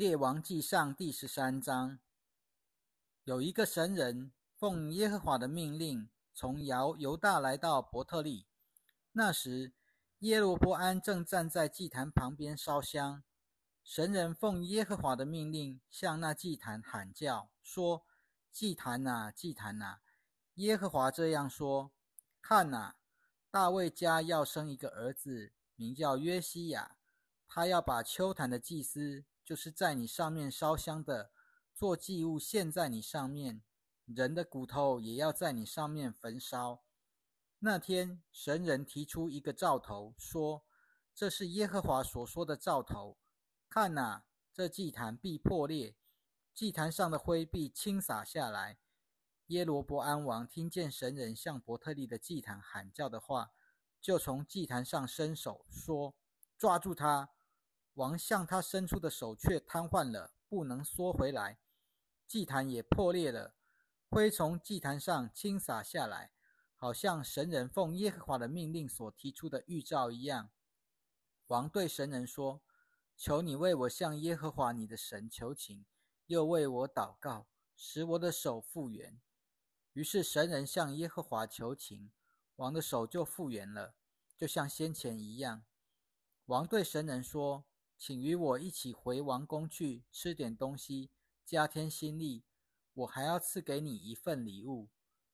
列王记上第十三章，有一个神人奉耶和华的命令，从犹犹大来到伯特利。那时，耶罗波安正站在祭坛旁边烧香。神人奉耶和华的命令，向那祭坛喊叫，说：“祭坛呐，祭坛呐！耶和华这样说：看呐，大卫家要生一个儿子，名叫约西亚，他要把秋坛的祭司。”就是在你上面烧香的，做祭物献在你上面，人的骨头也要在你上面焚烧。那天，神人提出一个兆头，说：“这是耶和华所说的兆头。看哪，这祭坛必破裂，祭坛上的灰必倾洒下来。”耶罗伯安王听见神人向伯特利的祭坛喊叫的话，就从祭坛上伸手说：“抓住他！”王向他伸出的手却瘫痪了，不能缩回来。祭坛也破裂了，灰从祭坛上倾洒下来，好像神人奉耶和华的命令所提出的预兆一样。王对神人说：“求你为我向耶和华你的神求情，又为我祷告，使我的手复原。”于是神人向耶和华求情，王的手就复原了，就像先前一样。王对神人说。请与我一起回王宫去吃点东西，加添心力。我还要赐给你一份礼物。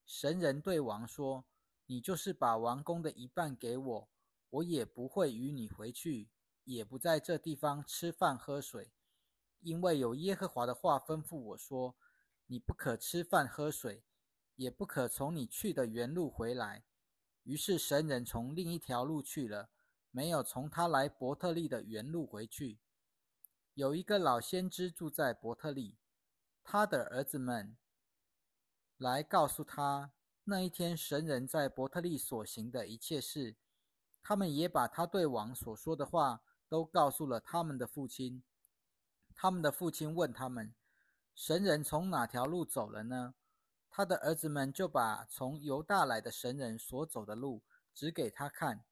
神人对王说：“你就是把王宫的一半给我，我也不会与你回去，也不在这地方吃饭喝水，因为有耶和华的话吩咐我说：你不可吃饭喝水，也不可从你去的原路回来。”于是神人从另一条路去了。没有从他来伯特利的原路回去。有一个老先知住在伯特利，他的儿子们来告诉他那一天神人在伯特利所行的一切事。他们也把他对王所说的话都告诉了他们的父亲。他们的父亲问他们：“神人从哪条路走了呢？”他的儿子们就把从犹大来的神人所走的路指给他看。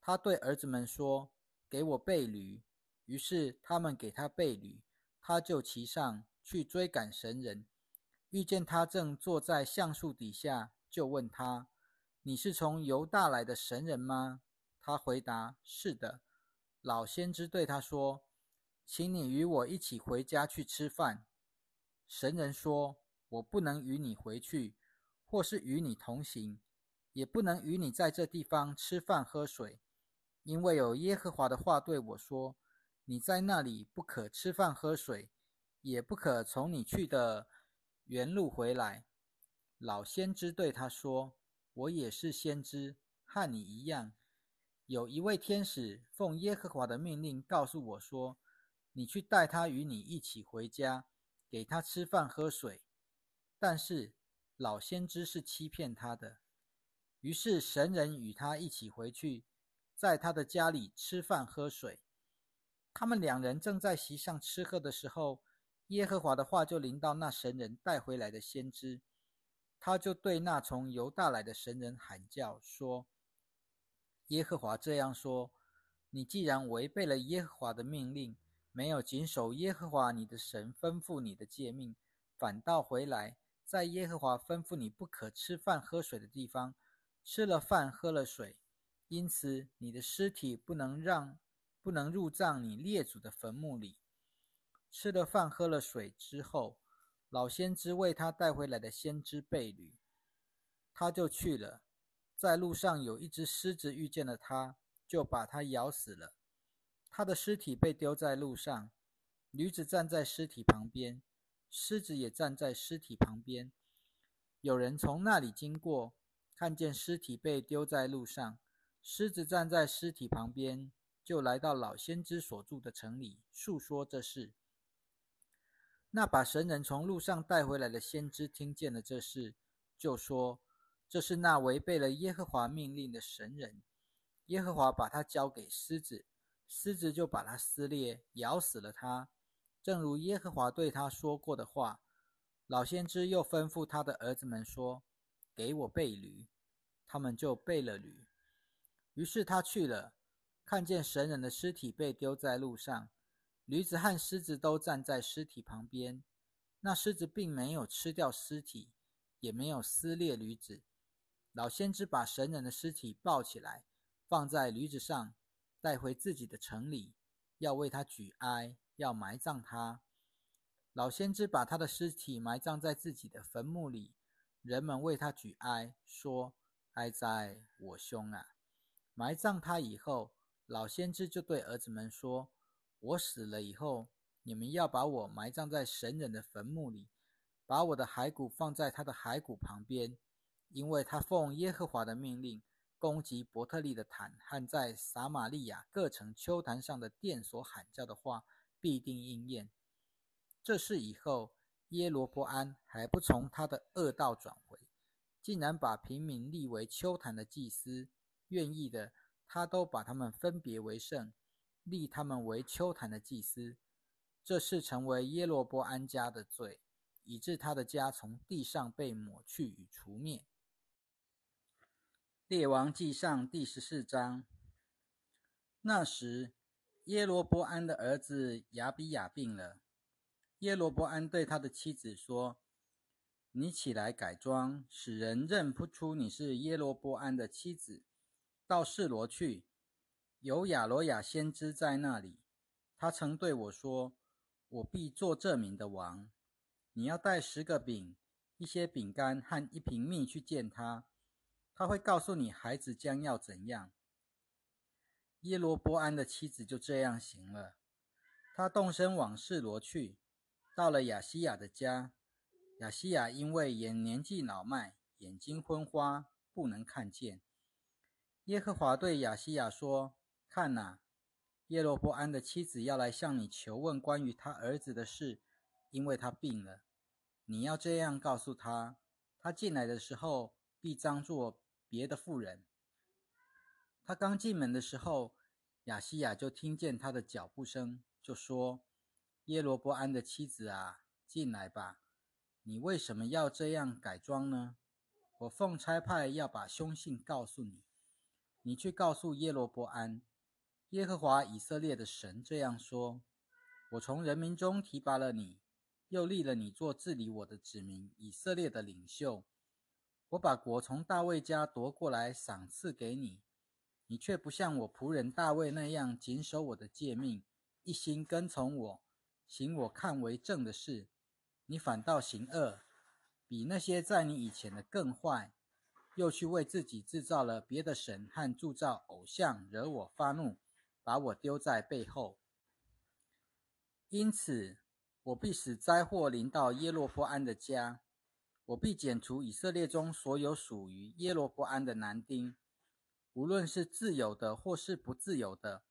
他对儿子们说：“给我备驴。”于是他们给他备驴，他就骑上去追赶神人。遇见他正坐在橡树底下，就问他：“你是从犹大来的神人吗？”他回答：“是的。”老先知对他说：“请你与我一起回家去吃饭。”神人说：“我不能与你回去，或是与你同行，也不能与你在这地方吃饭喝水。”因为有耶和华的话对我说：“你在那里不可吃饭喝水，也不可从你去的原路回来。”老先知对他说：“我也是先知，和你一样。有一位天使奉耶和华的命令告诉我说：‘你去带他与你一起回家，给他吃饭喝水。’但是老先知是欺骗他的。于是神人与他一起回去。”在他的家里吃饭喝水，他们两人正在席上吃喝的时候，耶和华的话就临到那神人带回来的先知，他就对那从犹大来的神人喊叫说：“耶和华这样说：你既然违背了耶和华的命令，没有谨守耶和华你的神吩咐你的诫命，反倒回来，在耶和华吩咐你不可吃饭喝水的地方，吃了饭喝了水。”因此，你的尸体不能让不能入葬你列祖的坟墓里。吃了饭，喝了水之后，老先知为他带回来的先知备驴，他就去了。在路上有一只狮子遇见了他，就把他咬死了。他的尸体被丢在路上，驴子站在尸体旁边，狮子也站在尸体旁边。有人从那里经过，看见尸体被丢在路上。狮子站在尸体旁边，就来到老先知所住的城里，述说这事。那把神人从路上带回来的先知听见了这事，就说：“这是那违背了耶和华命令的神人。耶和华把他交给狮子，狮子就把他撕裂，咬死了他，正如耶和华对他说过的话。”老先知又吩咐他的儿子们说：“给我备驴。”他们就备了驴。于是他去了，看见神人的尸体被丢在路上，驴子和狮子都站在尸体旁边。那狮子并没有吃掉尸体，也没有撕裂驴子。老先知把神人的尸体抱起来，放在驴子上，带回自己的城里，要为他举哀，要埋葬他。老先知把他的尸体埋葬在自己的坟墓里，人们为他举哀，说：“哀哉，我兄啊！”埋葬他以后，老先知就对儿子们说：“我死了以后，你们要把我埋葬在神人的坟墓里，把我的骸骨放在他的骸骨旁边，因为他奉耶和华的命令攻击伯特利的坛和在撒玛利亚各城丘坛上的殿所喊叫的话，必定应验。”这事以后，耶罗波安还不从他的恶道转回，竟然把平民立为丘坛的祭司，愿意的他都把他们分别为圣，立他们为丘坛的祭司。这是成为耶罗波安家的罪，以致他的家从地上被抹去与除灭。列王记上第十四章。那时，耶罗波安的儿子亚比亚病了。耶罗波安对他的妻子说：“你起来改装，使人认不出你是耶罗波安的妻子。到示罗去，有亚罗亚先知在那里。他曾对我说：‘我必做这名的王。’你要带十个饼、一些饼干和一瓶蜜去见他，他会告诉你孩子将要怎样。”耶罗波安的妻子就这样行了。他动身往示罗去。到了亚西亚的家，亚西亚因为也年纪老迈，眼睛昏花，不能看见。耶和华对亚西亚说：“看哪，耶罗波安的妻子要来向你求问关于他儿子的事，因为他病了。你要这样告诉他：他进来的时候必当作别的妇人。他刚进门的时候，亚西亚就听见他的脚步声，就说。”耶罗波安的妻子啊，进来吧。你为什么要这样改装呢？我奉差派要把凶信告诉你。你去告诉耶罗波安，耶和华以色列的神这样说：我从人民中提拔了你，又立了你做治理我的子民以色列的领袖。我把国从大卫家夺过来赏赐给你，你却不像我仆人大卫那样谨守我的诫命，一心跟从我。行我看为正的事，你反倒行恶，比那些在你以前的更坏，又去为自己制造了别的神和铸造偶像，惹我发怒，把我丢在背后。因此，我必使灾祸临到耶罗波安的家，我必剪除以色列中所有属于耶罗波安的男丁，无论是自由的或是不自由的。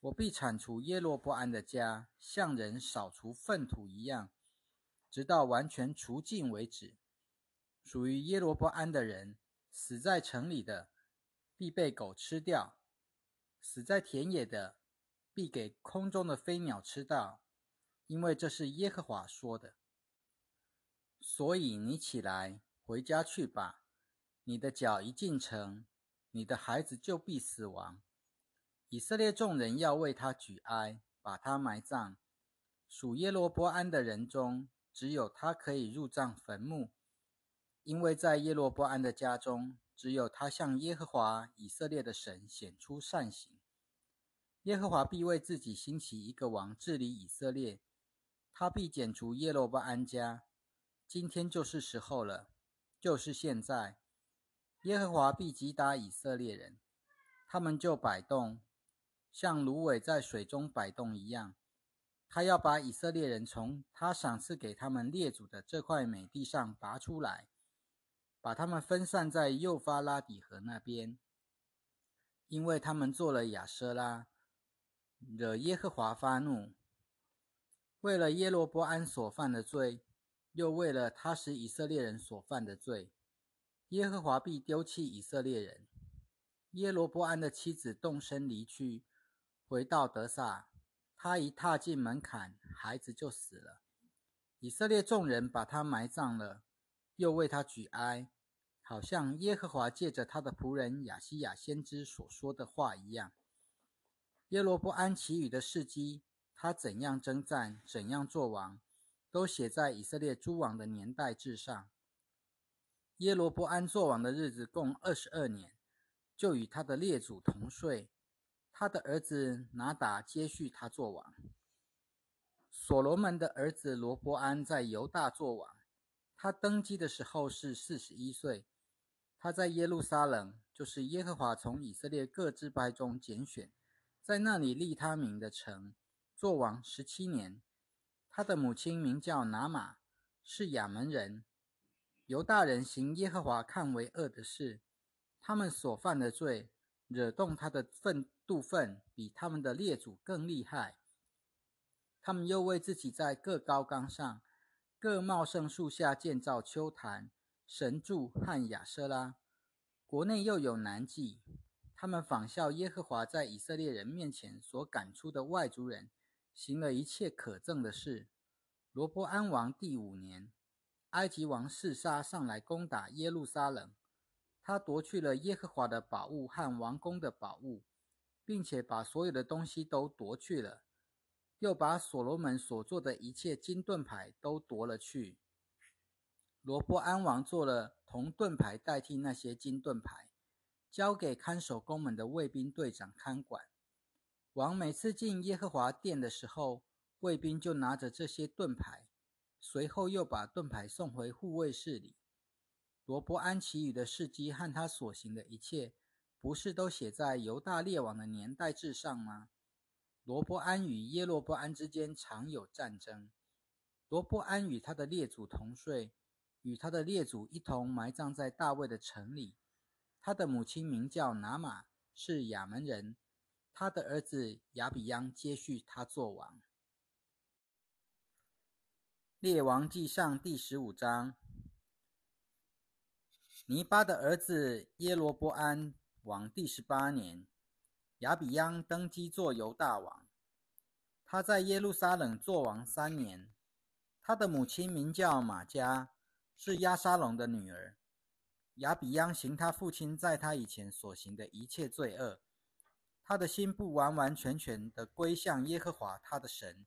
我必铲除耶罗波安的家，像人扫除粪土一样，直到完全除尽为止。属于耶罗波安的人，死在城里的，必被狗吃掉；死在田野的，必给空中的飞鸟吃到。因为这是耶和华说的。所以你起来回家去吧。你的脚一进城，你的孩子就必死亡。以色列众人要为他举哀，把他埋葬。属耶罗波安的人中，只有他可以入葬坟墓，因为在耶罗波安的家中，只有他向耶和华以色列的神显出善行。耶和华必为自己兴起一个王治理以色列，他必剪除耶罗波安家。今天就是时候了，就是现在。耶和华必击打以色列人，他们就摆动。像芦苇在水中摆动一样，他要把以色列人从他赏赐给他们列祖的这块美地上拔出来，把他们分散在幼发拉底河那边，因为他们做了亚瑟拉，惹耶和华发怒。为了耶罗波安所犯的罪，又为了他使以色列人所犯的罪，耶和华必丢弃以色列人。耶罗波安的妻子动身离去。回到德萨，他一踏进门槛，孩子就死了。以色列众人把他埋葬了，又为他举哀，好像耶和华借着他的仆人亚西亚先知所说的话一样。耶罗波安其余的事迹，他怎样征战，怎样做王，都写在以色列诸王的年代志上。耶罗波安做王的日子共二十二年，就与他的列祖同岁。他的儿子拿达接续他做王。所罗门的儿子罗伯安在犹大做王，他登基的时候是四十一岁。他在耶路撒冷，就是耶和华从以色列各支派中拣选，在那里立他名的城，做王十七年。他的母亲名叫拿玛，是亚门人。犹大人行耶和华看为恶的事，他们所犯的罪，惹动他的愤妒愤，比他们的列祖更厉害。他们又为自己在各高岗上、各茂盛树下建造丘坛、神柱和亚瑟拉。国内又有难记。他们仿效耶和华在以色列人面前所赶出的外族人，行了一切可憎的事。罗伯安王第五年。埃及王示沙上来攻打耶路撒冷，他夺去了耶和华的宝物和王宫的宝物，并且把所有的东西都夺去了，又把所罗门所做的一切金盾牌都夺了去。罗伯安王做了铜盾牌代替那些金盾牌，交给看守宫门的卫兵队长看管。王每次进耶和华殿的时候，卫兵就拿着这些盾牌。随后又把盾牌送回护卫室里。罗伯安其余的事迹和他所行的一切，不是都写在犹大列王的年代志上吗？罗伯安与耶罗伯安之间常有战争。罗伯安与他的列祖同岁，与他的列祖一同埋葬在大卫的城里。他的母亲名叫拿玛，是亚门人。他的儿子亚比央接续他做王。列王记上第十五章，尼巴的儿子耶罗伯安王第十八年，亚比央登基做犹大王。他在耶路撒冷做王三年。他的母亲名叫玛加，是亚沙龙的女儿。亚比央行他父亲在他以前所行的一切罪恶，他的心不完完全全的归向耶和华他的神。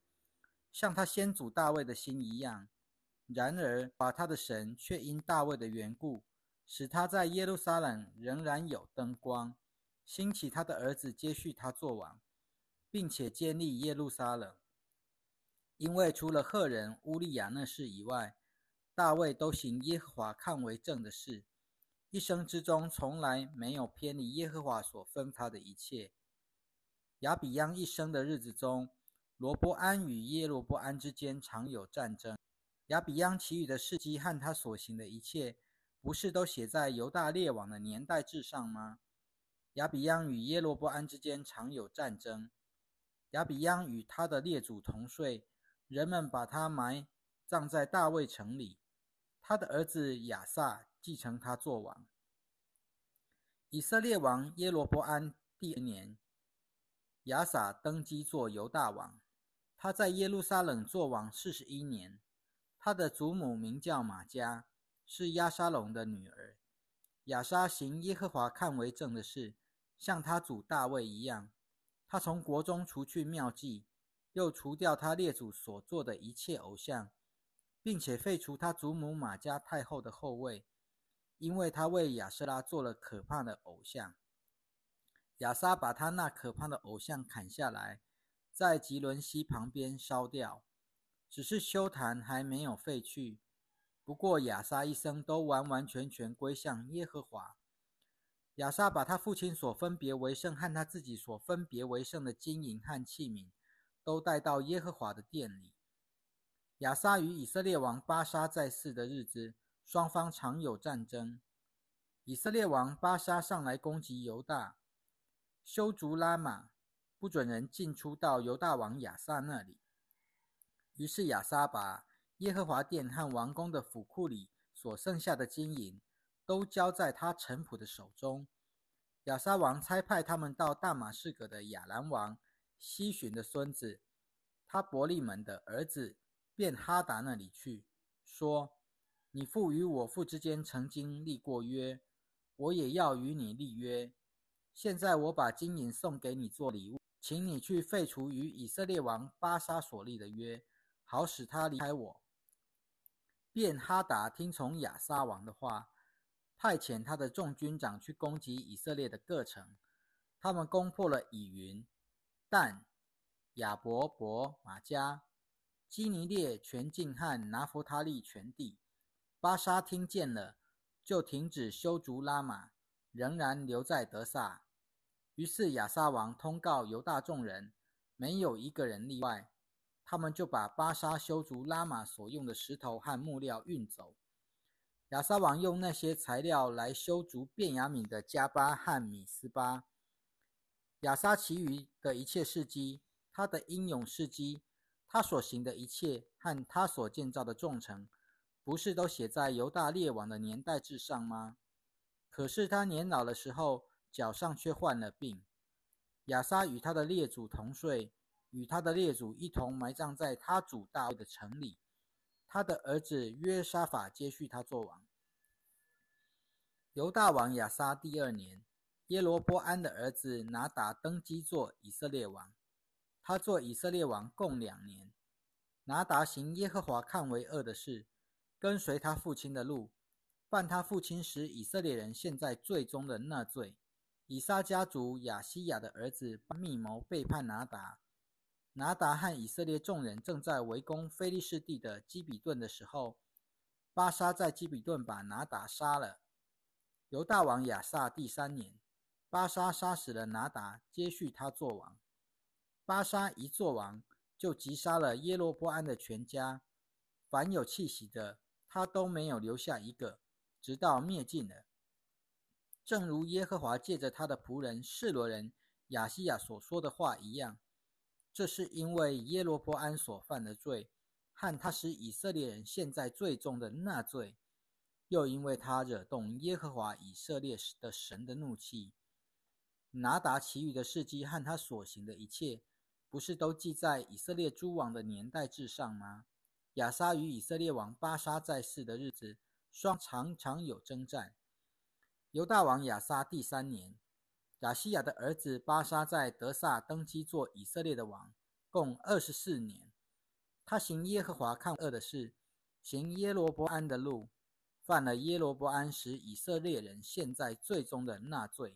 像他先祖大卫的心一样，然而把他的神却因大卫的缘故，使他在耶路撒冷仍然有灯光，兴起他的儿子接续他做王，并且建立耶路撒冷。因为除了赫人乌利亚那事以外，大卫都行耶和华看为正的事，一生之中从来没有偏离耶和华所分发的一切。亚比央一生的日子中。罗伯安与耶罗伯安之间常有战争。亚比央其余的事迹和他所行的一切，不是都写在犹大列王的年代志上吗？亚比央与耶罗伯安之间常有战争。亚比央与他的列祖同岁，人们把他埋葬在大卫城里。他的儿子亚撒继承他做王。以色列王耶罗伯安第二年，亚撒登基做犹大王。他在耶路撒冷做王四十一年，他的祖母名叫玛加，是亚沙龙的女儿。亚沙行耶和华看为正的事，像他祖大卫一样。他从国中除去妙计，又除掉他列祖所做的一切偶像，并且废除他祖母玛加太后的后位，因为他为亚瑟拉做了可怕的偶像。亚沙把他那可怕的偶像砍下来。在吉伦西旁边烧掉，只是修坛还没有废去。不过亚撒一生都完完全全归向耶和华。亚撒把他父亲所分别为圣和他自己所分别为圣的金银和器皿，都带到耶和华的殿里。亚撒与以色列王巴沙在世的日子，双方常有战争。以色列王巴沙上来攻击犹大，修筑拉玛。不准人进出到犹大王亚撒那里。于是亚撒把耶和华殿和王宫的府库里所剩下的金银，都交在他臣仆的手中。亚撒王差派他们到大马士革的亚兰王西巡的孙子，他伯利门的儿子便哈达那里去，说：“你父与我父之间曾经立过约，我也要与你立约。现在我把金银送给你做礼物。”请你去废除与以色列王巴沙所立的约，好使他离开我。”便哈达听从亚撒王的话，派遣他的众军长去攻击以色列的各城。他们攻破了以云、但、亚伯伯、马加、基尼列全境和拿弗他利全地。巴沙听见了，就停止修筑拉玛，仍然留在德萨。于是亚撒王通告犹大众人，没有一个人例外。他们就把巴沙修筑拉玛所用的石头和木料运走。亚撒王用那些材料来修筑便雅悯的加巴和米斯巴。亚撒其余的一切事迹，他的英勇事迹，他所行的一切和他所建造的众城，不是都写在犹大列王的年代志上吗？可是他年老的时候，脚上却患了病。亚撒与他的列祖同睡。与他的列祖一同埋葬在他主大卫的城里。他的儿子约沙法接续他做王。犹大王亚撒第二年，耶罗波安的儿子拿达登基做以色列王。他做以色列王共两年。拿达行耶和华看为恶的事，跟随他父亲的路，犯他父亲使以色列人陷在罪中的那罪。以撒家族亚西亚的儿子密谋背叛拿达。拿达和以色列众人正在围攻菲利士地的基比顿的时候，巴沙在基比顿把拿达杀了。犹大王亚撒第三年，巴沙杀死了拿达，接续他做王。巴沙一做王，就击杀了耶罗波安的全家，凡有气息的，他都没有留下一个，直到灭尽了。正如耶和华借着他的仆人示罗人亚西亚所说的话一样。这是因为耶罗波安所犯的罪，和他使以色列人陷在罪重的那罪，又因为他惹动耶和华以色列的神的怒气。拿达其余的事迹和他所行的一切，不是都记在以色列诸王的年代志上吗？亚撒与以色列王巴沙在世的日子，双常常有征战。犹大王亚撒第三年。亚西亚的儿子巴沙在德萨登基做以色列的王，共二十四年。他行耶和华看恶的事，行耶罗伯安的路，犯了耶罗伯安使以色列人陷在最终的纳罪。